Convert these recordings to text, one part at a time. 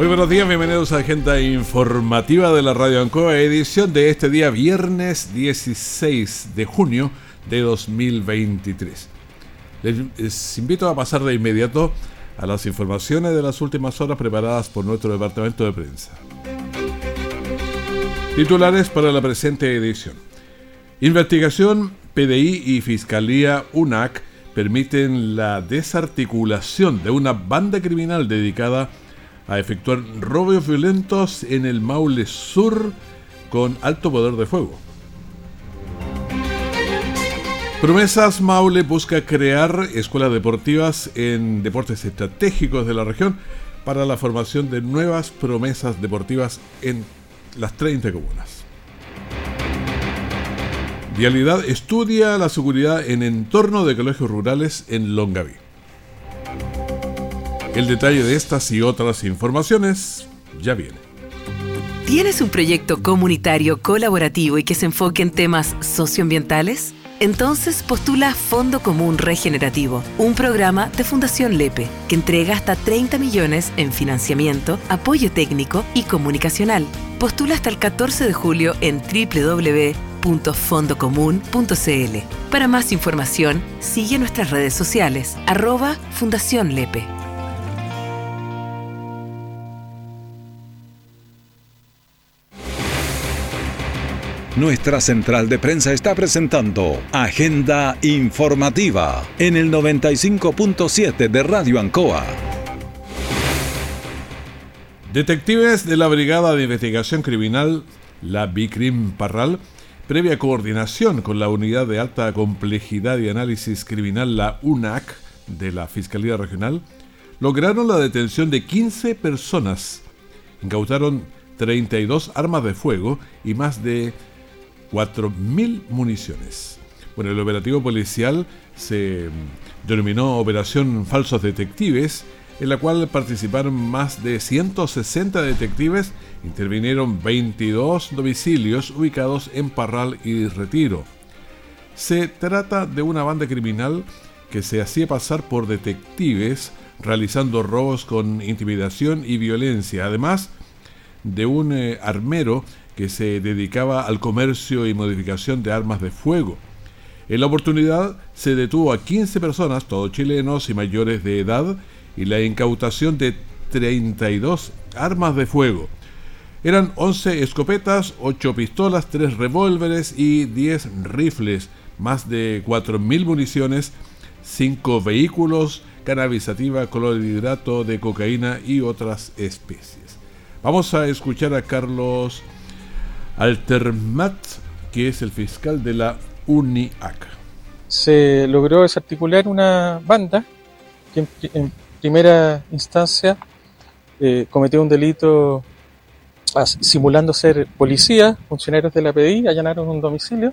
Muy buenos días, bienvenidos a Agenda Informativa de la Radio Ancoa, edición de este día viernes 16 de junio de 2023. Les invito a pasar de inmediato a las informaciones de las últimas horas preparadas por nuestro departamento de prensa. Titulares para la presente edición. Investigación, PDI y Fiscalía UNAC permiten la desarticulación de una banda criminal dedicada a a efectuar robos violentos en el Maule Sur con alto poder de fuego. Promesas Maule busca crear escuelas deportivas en deportes estratégicos de la región para la formación de nuevas promesas deportivas en las 30 comunas. Vialidad estudia la seguridad en entorno de colegios rurales en Longaví. El detalle de estas y otras informaciones ya viene. ¿Tienes un proyecto comunitario colaborativo y que se enfoque en temas socioambientales? Entonces postula Fondo Común Regenerativo, un programa de Fundación Lepe que entrega hasta 30 millones en financiamiento, apoyo técnico y comunicacional. Postula hasta el 14 de julio en www.fondocomún.cl. Para más información, sigue nuestras redes sociales, arroba Fundación Lepe. Nuestra central de prensa está presentando Agenda Informativa en el 95.7 de Radio Ancoa. Detectives de la Brigada de Investigación Criminal, la BICRIM Parral, previa coordinación con la Unidad de Alta Complejidad y Análisis Criminal, la UNAC, de la Fiscalía Regional, lograron la detención de 15 personas. Incautaron 32 armas de fuego y más de 4.000 municiones. Bueno, el operativo policial se denominó Operación Falsos Detectives, en la cual participaron más de 160 detectives, intervinieron 22 domicilios ubicados en Parral y Retiro. Se trata de una banda criminal que se hacía pasar por detectives realizando robos con intimidación y violencia, además de un eh, armero que se dedicaba al comercio y modificación de armas de fuego. En la oportunidad se detuvo a 15 personas, todos chilenos y mayores de edad, y la incautación de 32 armas de fuego. Eran 11 escopetas, 8 pistolas, 3 revólveres y 10 rifles, más de 4.000 municiones, 5 vehículos, cannabisativa, clorhidrato de cocaína y otras especies. Vamos a escuchar a Carlos Altermat, que es el fiscal de la UNIAC. Se logró desarticular una banda que en, primera instancia eh, cometió un delito simulando ser policía, funcionarios de la PDI, allanaron un domicilio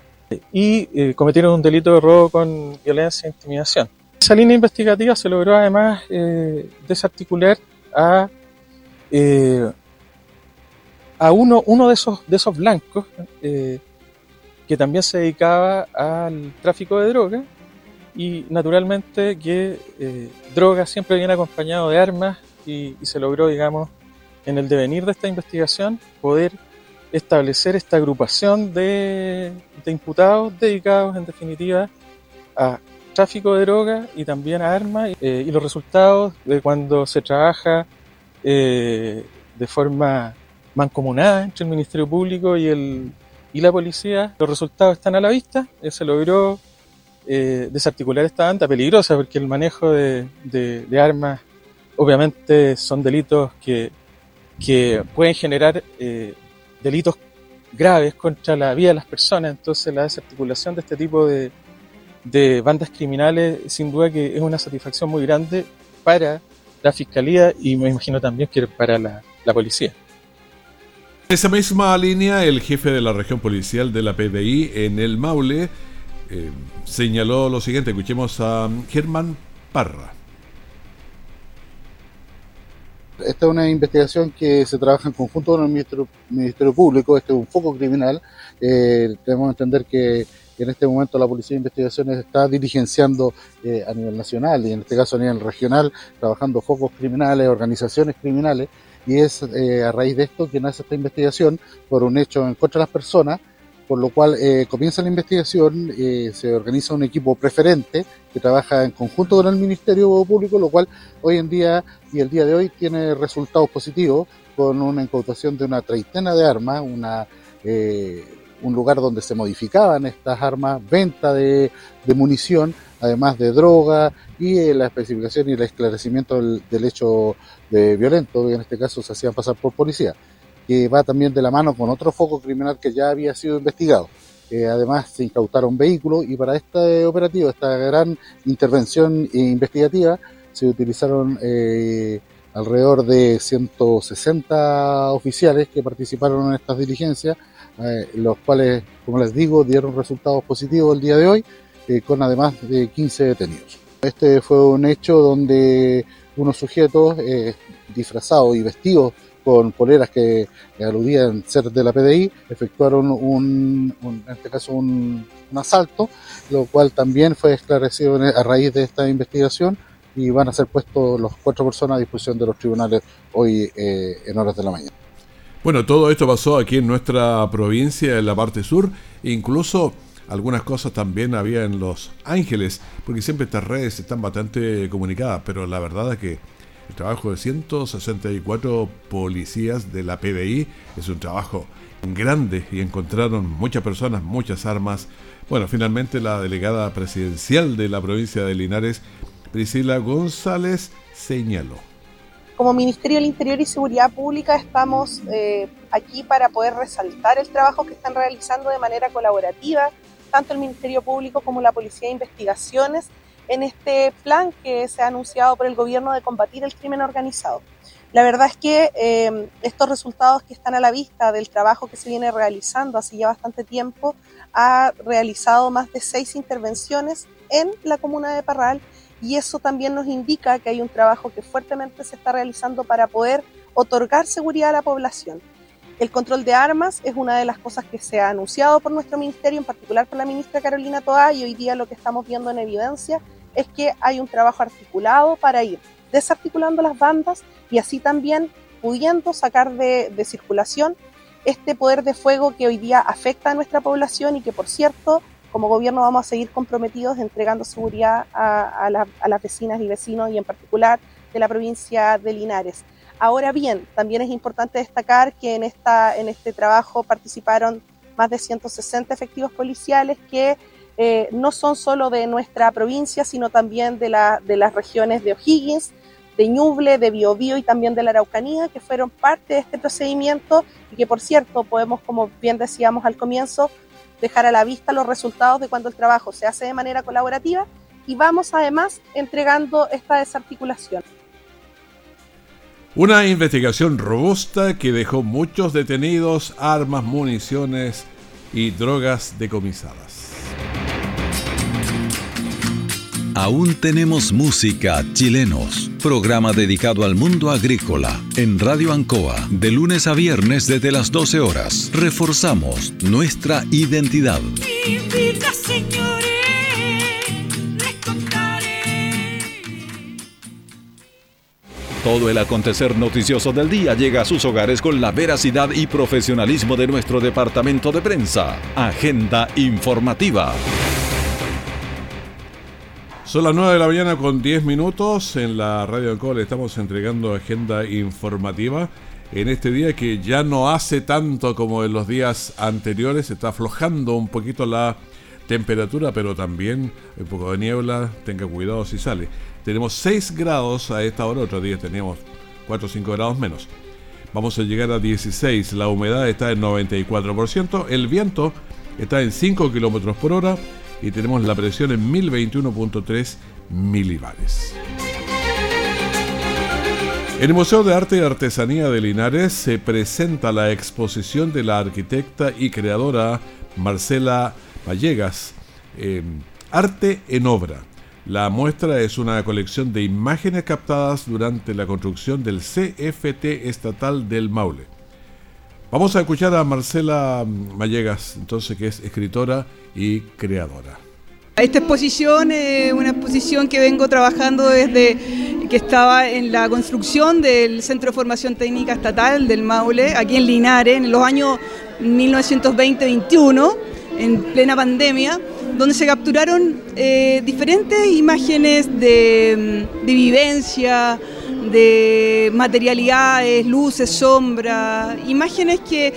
y eh, cometieron un delito de robo con violencia e intimidación. Esa línea investigativa se logró además eh, desarticular a a uno, uno de, esos, de esos blancos eh, que también se dedicaba al tráfico de droga y naturalmente que eh, droga siempre viene acompañado de armas y, se logró, digamos, en el devenir de esta investigación poder establecer esta agrupación de, imputados dedicados en definitiva a tráfico de droga y también a armas eh, y los resultados de cuando se trabaja de forma mancomunada entre el Ministerio Público y, el, y la policía. Los resultados están a la vista. Eh, se logró eh, desarticular esta banda peligrosa porque el manejo de, de, armas obviamente son delitos que, que pueden generar eh, delitos graves contra la vida de las personas. Entonces la desarticulación de este tipo de, de bandas criminales sin duda que es una satisfacción muy grande para la fiscalía y me imagino también que para la, policía. Esa misma línea, el jefe de la región policial de la PDI en el Maule eh, señaló lo siguiente. Escuchemos a Germán Parra. Esta es una investigación que se trabaja en conjunto con el Ministerio, Público, este es un foco criminal. Eh, debemos entender que en este momento la Policía de Investigaciones está diligenciando eh, a nivel nacional y en este caso a nivel regional, trabajando focos criminales, organizaciones criminales, y es eh, a raíz de esto que nace esta investigación por un hecho en contra de las personas por lo cual eh, comienza la investigación, eh, se organiza un equipo preferente que trabaja en conjunto con el Ministerio Público, lo cual hoy en día y el día de hoy tiene resultados positivos con una incautación de una treintena de armas, una, eh, un lugar donde se modificaban estas armas, venta de, munición, además de droga y la especificación y el esclarecimiento del, del hecho de violento, en este caso se hacían pasar por policía que va también de la mano con otro foco criminal que ya había sido investigado. Eh, además, se incautaron vehículos y para este operativo, esta gran intervención investigativa, se utilizaron eh, alrededor de 160 oficiales que participaron en estas diligencias, eh, los cuales, como les digo, dieron resultados positivos el día de hoy, con además de 15 detenidos. Este fue un hecho donde unos sujetos disfrazados y vestidos con poleras que aludían ser de la PDI, efectuaron un, en este caso un, asalto, lo cual también fue esclarecido a raíz de esta investigación y van a ser puestos los cuatro personas a disposición de los tribunales hoy eh, en horas de la mañana. Bueno, todo esto pasó aquí en nuestra provincia, en la parte sur, incluso algunas cosas también había en Los Ángeles, porque siempre estas redes están bastante comunicadas, pero la verdad es que el trabajo de 164 policías de la PDI es un trabajo grande y encontraron muchas personas, muchas armas. Bueno, finalmente la delegada presidencial de la provincia de Linares, Priscila González, señaló. Como Ministerio del Interior y Seguridad Pública estamos eh, aquí para poder resaltar el trabajo que están realizando de manera colaborativa, tanto el Ministerio Público como la Policía de Investigaciones, en este plan que se ha anunciado por el gobierno de combatir el crimen organizado. La verdad es que eh, estos resultados que están a la vista del trabajo que se viene realizando hace ya bastante tiempo, ha realizado más de seis intervenciones en la comuna de Parral y eso también nos indica que hay un trabajo que fuertemente se está realizando para poder otorgar seguridad a la población. El control de armas es una de las cosas que se ha anunciado por nuestro ministerio, en particular por la ministra Carolina Toa, y hoy día lo que estamos viendo en evidencia es que hay un trabajo articulado para ir desarticulando las bandas y así también pudiendo sacar de, circulación este poder de fuego que hoy día afecta a nuestra población y que, por cierto, como gobierno vamos a seguir comprometidos entregando seguridad a, las vecinas y vecinos y en particular de la provincia de Linares. Ahora bien, también es importante destacar que en, esta, en este trabajo participaron más de 160 efectivos policiales que eh, no son solo de nuestra provincia, sino también de, la, de las regiones de O'Higgins, de Ñuble, de Biobío y también de la Araucanía, que fueron parte de este procedimiento y que, por cierto, podemos, como bien decíamos al comienzo, dejar a la vista los resultados de cuando el trabajo se hace de manera colaborativa y vamos además entregando esta desarticulación. Una investigación robusta que dejó muchos detenidos, armas, municiones y drogas decomisadas. Aún tenemos música chilenos. Programa dedicado al mundo agrícola en Radio Ancoa de lunes a viernes desde las 12 horas. Reforzamos nuestra identidad. Todo el acontecer noticioso del día llega a sus hogares con la veracidad y profesionalismo de nuestro departamento de prensa. Agenda informativa. Son las 9 de la mañana con 10 minutos. En la Radio Ancol estamos entregando agenda informativa. En este día que ya no hace tanto como en los días anteriores, está aflojando un poquito la temperatura, pero también un poco de niebla. Tenga cuidado si sale. Tenemos 6 grados a esta hora, otros días teníamos 4 o 5 grados menos. Vamos a llegar a 16. La humedad está en 94%. El viento está en 5 kilómetros por hora y tenemos la presión en 1021.3 milibares. En el Museo de Arte y Artesanía de Linares se presenta la exposición de la arquitecta y creadora Marcela Vallegas, eh, Arte en Obra. La muestra es una colección de imágenes captadas durante la construcción del CFT estatal del Maule. Vamos a escuchar a Marcela Vallegas, entonces que es escritora y creadora. Esta exposición es una exposición que vengo trabajando desde que estaba en la construcción del Centro de Formación Técnica Estatal del Maule, aquí en Linares, en los años 1920-21, en plena pandemia, donde se capturaron eh, diferentes imágenes de, de vivencia, de materialidades, luces, sombras, imágenes que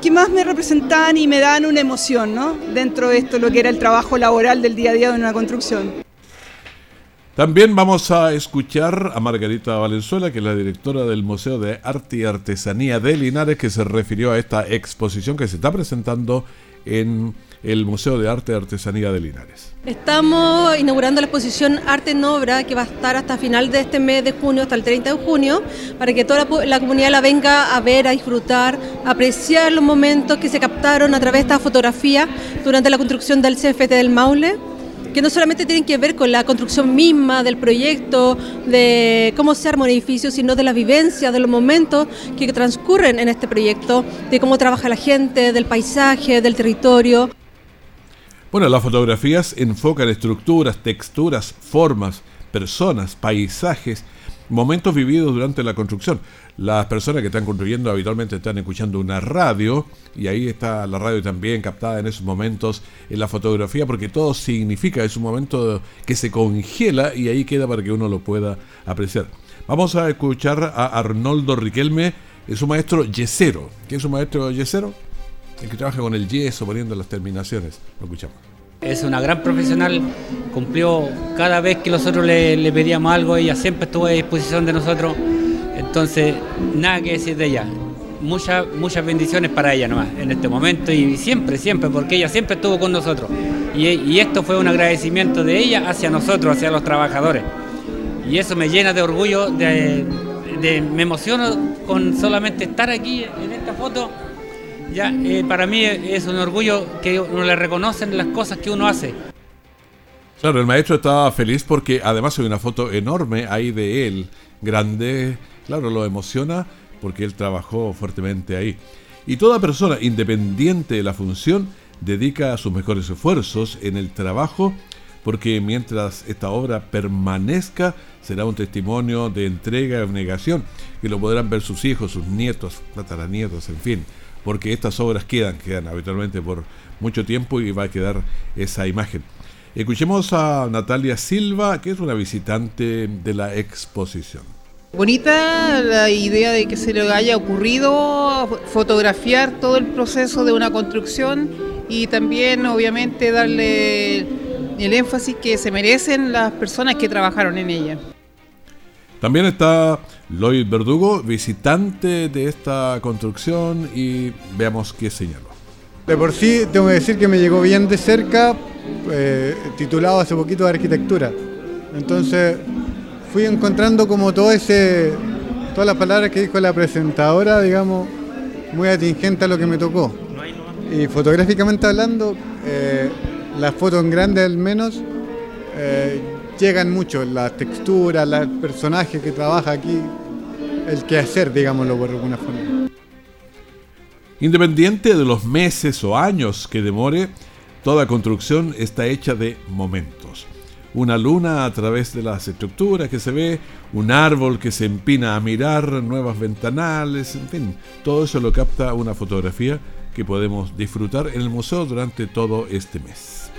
que más me representan y me dan una emoción, ¿no? Dentro de esto, lo que era el trabajo laboral del día a día de una construcción. También vamos a escuchar a Margarita Valenzuela, que es la directora del Museo de Arte y Artesanía de Linares, que se refirió a esta exposición que se está presentando en el Museo de Arte y Artesanía de Linares. Estamos inaugurando la exposición Arte en Obra que va a estar hasta final de este mes de junio, hasta el 30 de junio, para que toda la, comunidad la venga a ver, a disfrutar, a apreciar los momentos que se captaron a través de esta fotografía durante la construcción del CFT del Maule que no solamente tienen que ver con la construcción misma del proyecto, de cómo se arma un edificio, sino de la vivencia, de los momentos que transcurren en este proyecto, de cómo trabaja la gente, del paisaje, del territorio. Bueno, las fotografías enfocan estructuras, texturas, formas, personas, paisajes, momentos vividos durante la construcción. Las personas que están construyendo habitualmente están escuchando una radio y ahí está la radio también captada en esos momentos en la fotografía porque todo significa, es un momento que se congela y ahí queda para que uno lo pueda apreciar. Vamos a escuchar a Arnoldo Riquelme, es un maestro yesero. ¿Quién es un maestro yesero? El que trabaja con el yeso, poniendo las terminaciones. Lo escuchamos. Es una gran profesional, cumplió cada vez que nosotros le, pedíamos algo, ella siempre estuvo a disposición de nosotros, entonces nada que decir de ella. Muchas, muchas bendiciones para ella nomás en este momento y siempre, siempre, porque ella siempre estuvo con nosotros. Y, esto fue un agradecimiento de ella hacia nosotros, hacia los trabajadores. Y eso me llena de orgullo, me emociono con solamente estar aquí en esta foto ya, eh, para mí es un orgullo que uno le reconocen las cosas que uno hace. Claro, el maestro estaba feliz porque además hay una foto enorme ahí de él, grande, claro, lo emociona porque él trabajó fuertemente ahí. Y toda persona, independiente de la función, dedica sus mejores esfuerzos en el trabajo porque mientras esta obra permanezca será un testimonio de entrega y abnegación que lo podrán ver sus hijos, sus nietos, tataranietos, en fin porque estas obras quedan, quedan habitualmente por mucho tiempo y va a quedar esa imagen. Escuchemos a Natalia Silva, que es una visitante de la exposición. Bonita la idea de que se le haya ocurrido fotografiar todo el proceso de una construcción y también obviamente darle el énfasis que se merecen las personas que trabajaron en ella. También está Lloyd Verdugo, visitante de esta construcción y veamos qué señaló. De por sí, tengo que decir que me llegó bien de cerca, eh, titulado hace poquito de arquitectura. Entonces fui encontrando como todas las palabras que dijo la presentadora, digamos, muy atingente a lo que me tocó. Y fotográficamente hablando, eh, las fotos en grande al menos, eh, llegan mucho, la textura, el personaje que trabaja aquí, el que hacer, digámoslo por alguna forma. Independiente de los meses o años que demore, toda construcción está hecha de momentos. Una luna a través de las estructuras que se ve, un árbol que se empina a mirar, nuevas ventanales, en fin, todo eso lo capta una fotografía que podemos disfrutar en el museo durante todo este mes.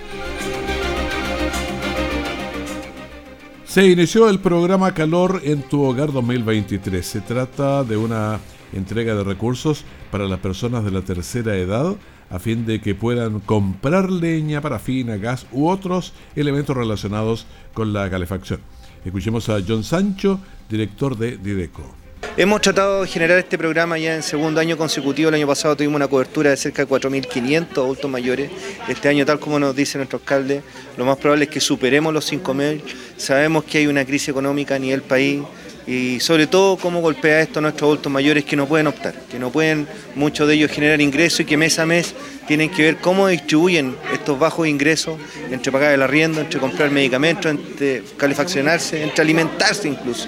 Se inició el programa Calor en tu Hogar 2023. Se trata de una entrega de recursos para las personas de la tercera edad a fin de que puedan comprar leña, parafina, gas u otros elementos relacionados con la calefacción. Escuchemos a John Sancho, director de Dideco. Hemos tratado de generar este programa ya en segundo año consecutivo. El año pasado tuvimos una cobertura de cerca de 4.500 adultos mayores. Este año, tal como nos dice nuestro alcalde, lo más probable es que superemos los 5.000. Sabemos que hay una crisis económica a nivel país. y sobre todo cómo golpea esto a nuestros adultos mayores que no pueden optar, que no pueden muchos de ellos generar ingresos y que mes a mes tienen que ver cómo distribuyen estos bajos ingresos entre pagar el arriendo, entre comprar medicamentos, entre calefaccionarse, entre alimentarse incluso.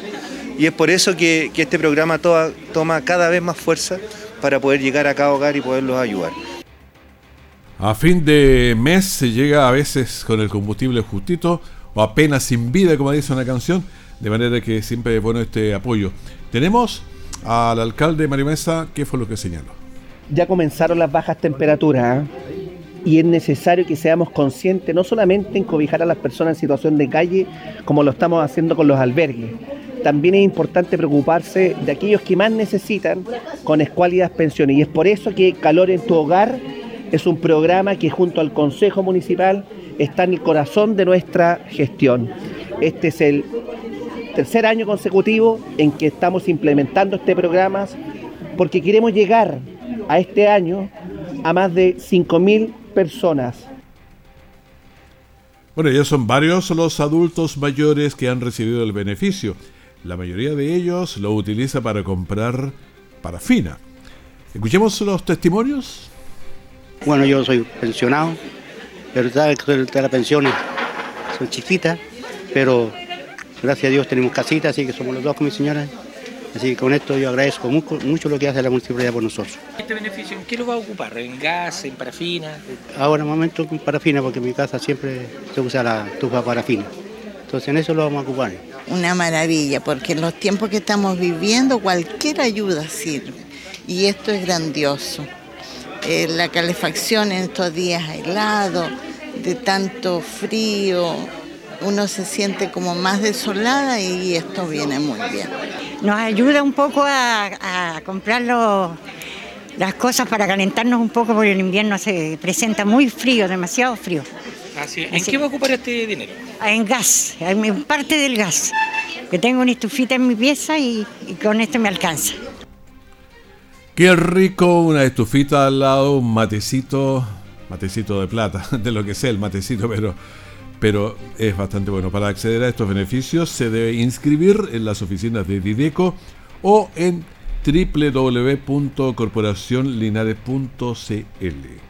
Y es por eso que, este programa toma cada vez más fuerza para poder llegar a cada hogar y poderlos ayudar. A fin de mes se llega a veces con el combustible justito o apenas sin vida, como dice una canción, de manera que siempre es bueno este apoyo. Tenemos al alcalde Marimesa, ¿qué fue lo que señaló? Ya comenzaron las bajas temperaturas ¿eh? y es necesario que seamos conscientes no solamente en cobijar a las personas en situación de calle, como lo estamos haciendo con los albergues, también es importante preocuparse de aquellos que más necesitan con escuálidas pensiones. Y es por eso que Calor en tu Hogar es un programa que junto al Consejo Municipal está en el corazón de nuestra gestión. Este es el tercer año consecutivo en que estamos implementando este programa porque queremos llegar a este año a más de 5.000 personas. Bueno, ya son varios los adultos mayores que han recibido el beneficio. La mayoría de ellos lo utiliza para comprar parafina. Escuchemos los testimonios. Bueno, yo soy pensionado, pero la pensión son chiquitas, pero Gracias a Dios tenemos casitas, así que somos los dos con mi señora. Así que con esto yo agradezco mucho, lo que hace la municipalidad por nosotros. ¿Este beneficio en qué lo va a ocupar? ¿En gas, en parafina? Ahora, en momento, con parafina, porque en mi casa siempre se usa la tufa parafina. Entonces en eso lo vamos a ocupar. Una maravilla, porque en los tiempos que estamos viviendo cualquier ayuda sirve. Y esto es grandioso. Eh, la calefacción en estos días helados, de tanto frío, uno se siente como más desolada y esto viene muy bien. Nos ayuda un poco a, comprar las cosas para calentarnos un poco porque el invierno se presenta muy frío, demasiado frío. Así, ¿En qué va a ocupar este dinero? En gas, en parte del gas. Que tengo una estufita en mi pieza y, y con esto me alcanza. Qué rico, una estufita al lado, un matecito, matecito de plata, de lo que sea el matecito, pero pero es bastante bueno. Para acceder a estos beneficios se debe inscribir en las oficinas de Dideco o en www.corporacionlinares.cl.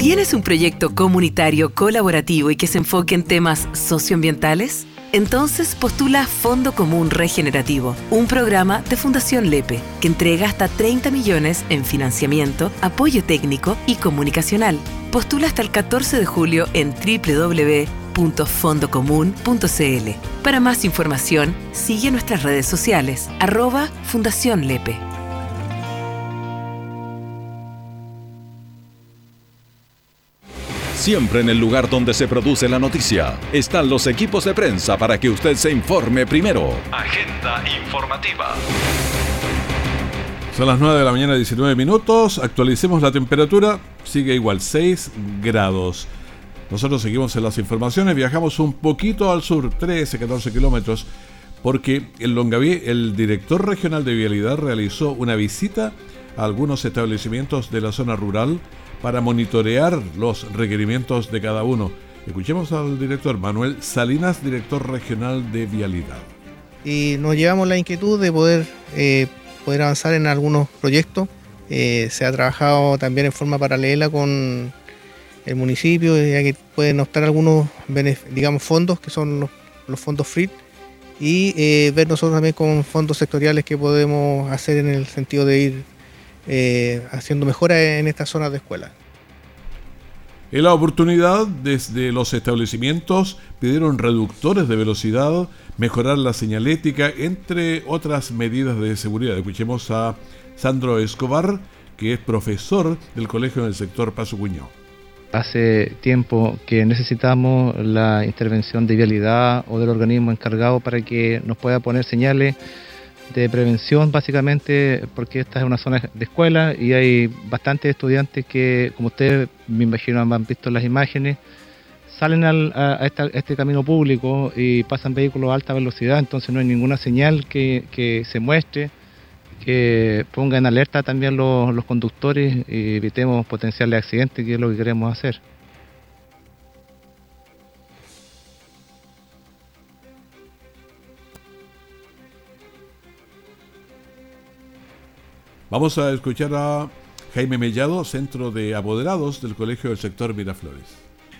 ¿Tienes un proyecto comunitario colaborativo y que se enfoque en temas socioambientales? Entonces postula Fondo Común Regenerativo, un programa de Fundación Lepe que entrega hasta 30 millones en financiamiento, apoyo técnico y comunicacional. Postula hasta el 14 de julio en www.fondocomún.cl. Para más información, sigue nuestras redes sociales, arroba Fundación Lepe. Siempre en el lugar donde se produce la noticia están los equipos de prensa para que usted se informe primero. Agenda informativa. Son las 9 de la mañana, 19 minutos. Actualicemos la temperatura. Sigue igual, 6 grados. Nosotros seguimos en las informaciones. Viajamos un poquito al sur, 13, 14 kilómetros, porque en Longaví el director regional de vialidad realizó una visita a algunos establecimientos de la zona rural para monitorear los requerimientos de cada uno. Escuchemos al director Manuel Salinas, director regional de Vialidad. Y nos llevamos la inquietud de poder, eh, poder avanzar en algunos proyectos. Eh, se ha trabajado también en forma paralela con el municipio, ya que pueden optar algunos digamos, fondos, que son los, fondos FRIT, y eh, ver nosotros también con fondos sectoriales que podemos hacer en el sentido de ir eh, haciendo mejoras en estas zonas de escuela. En la oportunidad, desde los establecimientos pidieron reductores de velocidad, mejorar la señalética, entre otras medidas de seguridad. Escuchemos a Sandro Escobar, que es profesor del colegio del sector Paso Cuñó. Hace tiempo que necesitamos la intervención de vialidad o del organismo encargado para que nos pueda poner señales de prevención básicamente porque esta es una zona de escuela y hay bastantes estudiantes que, como ustedes me imagino han visto las imágenes, salen a, este camino público y pasan vehículos a alta velocidad, entonces no hay ninguna señal que, se muestre, que ponga en alerta también los conductores y evitemos potenciales accidentes, que es lo que queremos hacer. Vamos a escuchar a Jaime Mellado, centro de apoderados del Colegio del Sector Miraflores.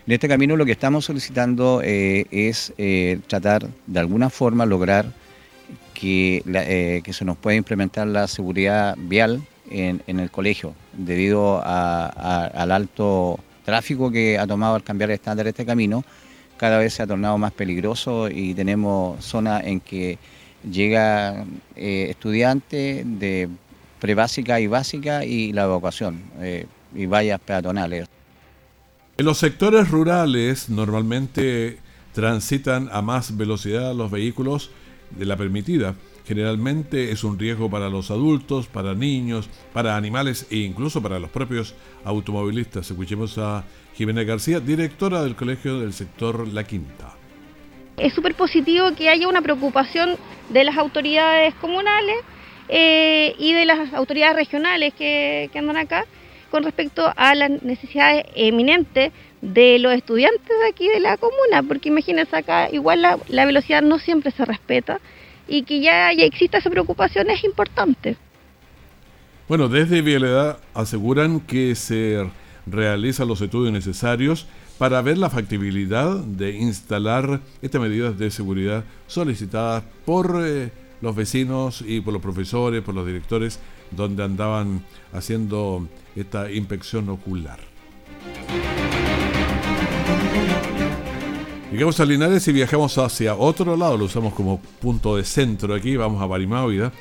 En este camino lo que estamos solicitando eh, es eh, tratar de alguna forma lograr que, eh, que, se nos pueda implementar la seguridad vial en, el colegio, debido al alto tráfico que ha tomado al cambiar el estándar este camino, cada vez se ha tornado más peligroso y tenemos zonas en que llega estudiantes de prebásica y básica y la evacuación y vallas peatonales. En los sectores rurales normalmente transitan a más velocidad los vehículos de la permitida. Generalmente es un riesgo para los adultos, para niños, para animales e incluso para los propios automovilistas. Escuchemos a Jimena García, directora del Colegio del Sector La Quinta. Es súper positivo que haya una preocupación de las autoridades comunales eh, y de las autoridades regionales que andan acá con respecto a las necesidades eminentes de los estudiantes de aquí de la comuna, porque imagínense acá, igual la, velocidad no siempre se respeta y que ya, ya exista esa preocupación es importante. Bueno, desde Vialidad aseguran que se realizan los estudios necesarios para ver la factibilidad de instalar estas medidas de seguridad solicitadas por eh, los vecinos y por los profesores, por los directores, donde andaban haciendo esta inspección ocular. Llegamos a Linares y viajamos hacia otro lado, lo usamos como punto de centro aquí, vamos a Barimávida,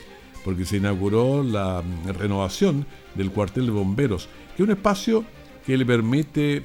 porque se inauguró la renovación del cuartel de bomberos, que es un espacio que le permite eh,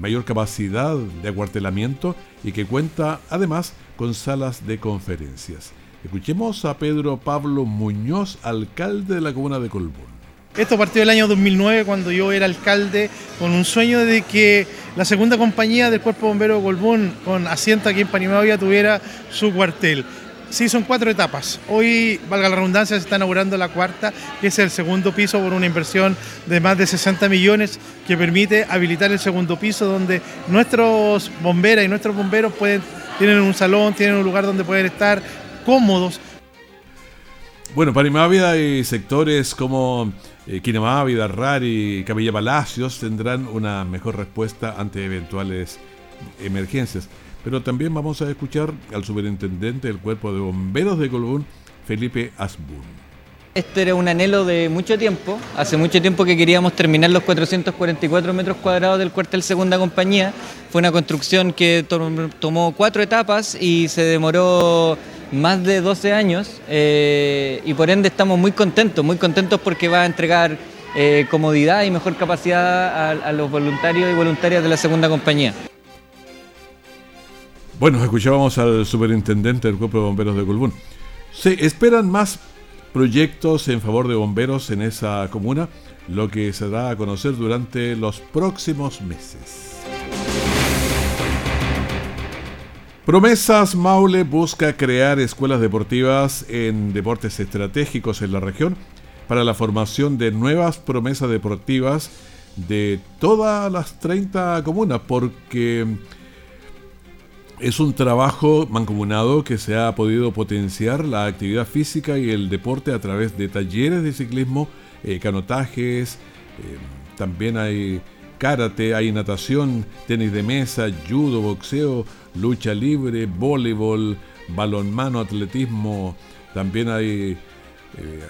mayor capacidad de acuartelamiento y que cuenta además con salas de conferencias. Escuchemos a Pedro Pablo Muñoz, alcalde de la comuna de Colbún. Esto partió del año 2009 cuando yo era alcalde con un sueño de que la segunda compañía del Cuerpo Bombero de Colbún con asiento aquí en Panimavia tuviera su cuartel. Sí, son cuatro etapas. Hoy, valga la redundancia, se está inaugurando la cuarta, que es el segundo piso por una inversión de más de 60 millones que permite habilitar el segundo piso donde nuestros bomberas y nuestros bomberos tienen un salón, tienen un lugar donde pueden estar cómodos. Bueno, Panimávida y sectores como eh, Quinamávida, Rari, Capilla Palacios tendrán una mejor respuesta ante eventuales emergencias. Pero también vamos a escuchar al superintendente del Cuerpo de Bomberos de Colbún, Felipe Asbun. Este era un anhelo de mucho tiempo. Hace mucho tiempo que queríamos terminar los 444 metros cuadrados del cuartel Segunda Compañía. Fue una construcción que tomó cuatro etapas y se demoró más de 12 años eh, y por ende estamos muy contentos, muy contentos porque va a entregar eh, comodidad y mejor capacidad a, los voluntarios y voluntarias de la segunda compañía. Bueno, escuchábamos al superintendente del Cuerpo de Bomberos de Colbún. Se esperan más proyectos en favor de bomberos en esa comuna, lo que se da a conocer durante los próximos meses. Promesas Maule busca crear escuelas deportivas en deportes estratégicos en la región para la formación de nuevas promesas deportivas de todas las 30 comunas, porque es un trabajo mancomunado que se ha podido potenciar la actividad física y el deporte a través de talleres de ciclismo, eh, canotajes, eh, también hay karate, hay natación, tenis de mesa, judo, boxeo, lucha libre, voleibol, balonmano, atletismo, también hay eh,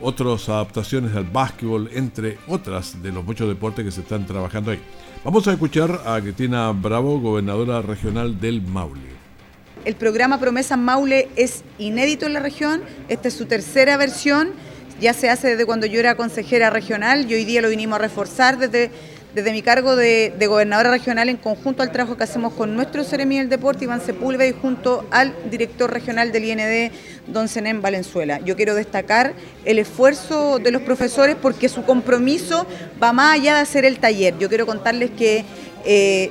otras adaptaciones al básquetbol, entre otras de los muchos deportes que se están trabajando ahí. Vamos a escuchar a Cristina Bravo, gobernadora regional del Maule. El programa Promesa Maule es inédito en la región, esta es su tercera versión, ya se hace desde cuando yo era consejera regional y hoy día lo vinimos a reforzar desde desde mi cargo de, gobernadora regional en conjunto al trabajo que hacemos con nuestro Seremi del Deporte, Iván Sepúlveda, y junto al director regional del IND, don Zenén Valenzuela. Yo quiero destacar el esfuerzo de los profesores porque su compromiso va más allá de hacer el taller. Yo quiero contarles que eh,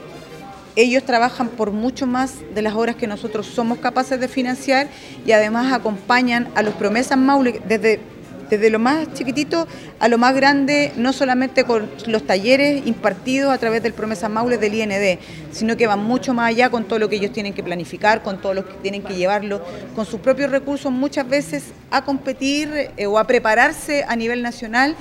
ellos trabajan por mucho más de las horas que nosotros somos capaces de financiar y además acompañan a los promesas Maule desde desde lo más chiquitito a lo más grande, no solamente con los talleres impartidos a través del Promesa Maule del IND, sino que van mucho más allá con todo lo que ellos tienen que planificar, con todo lo que tienen que llevarlo, con sus propios recursos muchas veces a competir eh, o a prepararse a nivel nacional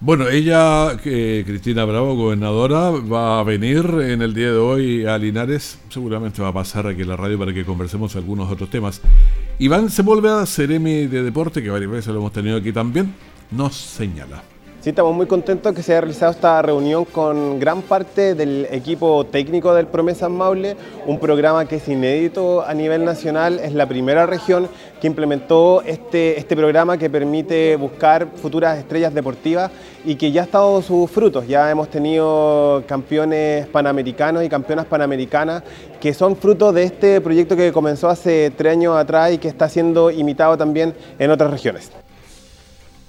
bueno, ella, Cristina Bravo, gobernadora, va a venir en el día de hoy a Linares. Seguramente va a pasar aquí en la radio para que conversemos algunos otros temas. Iván Sepúlveda, Ceremi de Deporte, que varias veces lo hemos tenido aquí también, nos señala. Sí, estamos muy contentos que se haya realizado esta reunión con gran parte del equipo técnico del Promesas Maule, un programa que es inédito a nivel nacional, es la primera región que implementó este, este programa que permite buscar futuras estrellas deportivas y que ya ha estado sus frutos. Ya hemos tenido campeones panamericanos y campeonas panamericanas que son frutos de este proyecto que comenzó hace tres años atrás y que está siendo imitado también en otras regiones.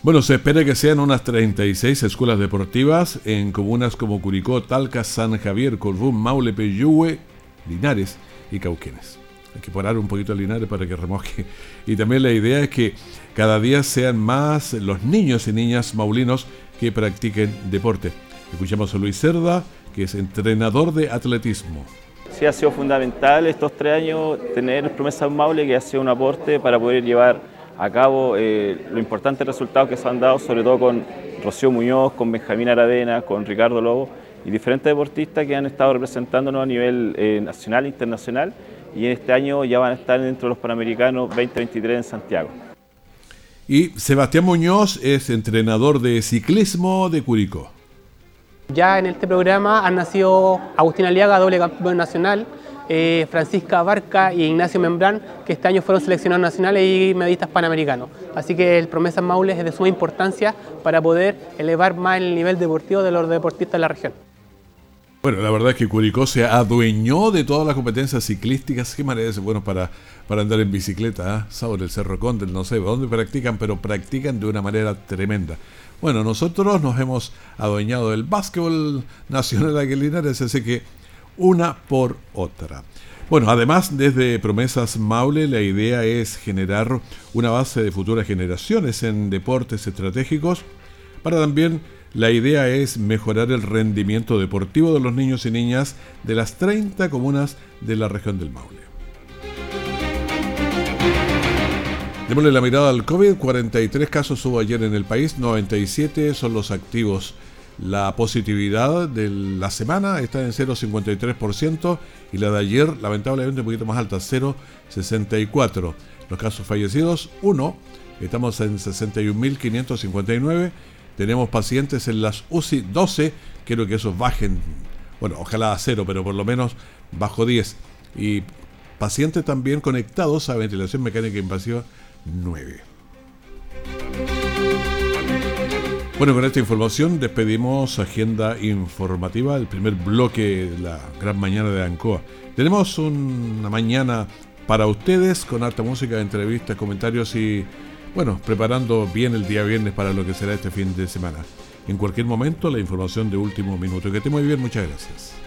Bueno, se espera que sean unas 36 escuelas deportivas en comunas como Curicó, Talca, San Javier, Colbún, Maule, Peyúgue, Linares y Cauquenes. Hay que parar un poquito a Linares para que remoje. Y también la idea es que cada día sean más los niños y niñas maulinos que practiquen deporte. Escuchamos a Luis Cerda, que es entrenador de atletismo. Sí, ha sido fundamental estos tres años tener Promesa Maule, que ha sido un aporte para poder llevar a cabo eh, los importantes resultados que se han dado, sobre todo con Rocío Muñoz, con Benjamín Aravena, con Ricardo Lobo y diferentes deportistas que han estado representándonos a nivel eh, nacional e internacional y en este año ya van a estar dentro de los Panamericanos 2023 en Santiago. Y Sebastián Muñoz es entrenador de ciclismo de Curicó. Ya en este programa han nacido Agustín Aliaga, doble campeón nacional, eh, Francisca Barca y Ignacio Membrán, que este año fueron seleccionados nacionales y medistas panamericanos. Así que el Promesa Maule es de suma importancia para poder elevar más el nivel deportivo de los deportistas de la región. Bueno, la verdad es que Curicó se adueñó de todas las competencias ciclísticas. Qué manera es bueno para, para andar en bicicleta, ¿eh? sobre el Cerro Condel, no sé dónde practican, pero practican de una manera tremenda. Bueno, nosotros nos hemos adueñado del básquetbol nacional de Linares, así que una por otra. Bueno, además desde Promesas Maule la idea es generar una base de futuras generaciones en deportes estratégicos. Para también la idea es mejorar el rendimiento deportivo de los niños y niñas de las 30 comunas de la región del Maule. Démosle la mirada al COVID. 43 casos hubo ayer en el país, 97 son los activos la positividad de la semana está en 0,53% y la de ayer lamentablemente un poquito más alta, 0,64%. Los casos fallecidos, 1. Estamos en 61.559. Tenemos pacientes en las UCI 12. Quiero que esos bajen, bueno, ojalá a cero, pero por lo menos bajo 10. Y pacientes también conectados a ventilación mecánica invasiva 9. Bueno, con esta información despedimos Agenda Informativa, el primer bloque de la gran mañana de Ancoa. Tenemos una mañana para ustedes con harta música, entrevistas, comentarios y, bueno, preparando bien el día viernes para lo que será este fin de semana. En cualquier momento, la información de último minuto. Que esté muy bien, muchas gracias.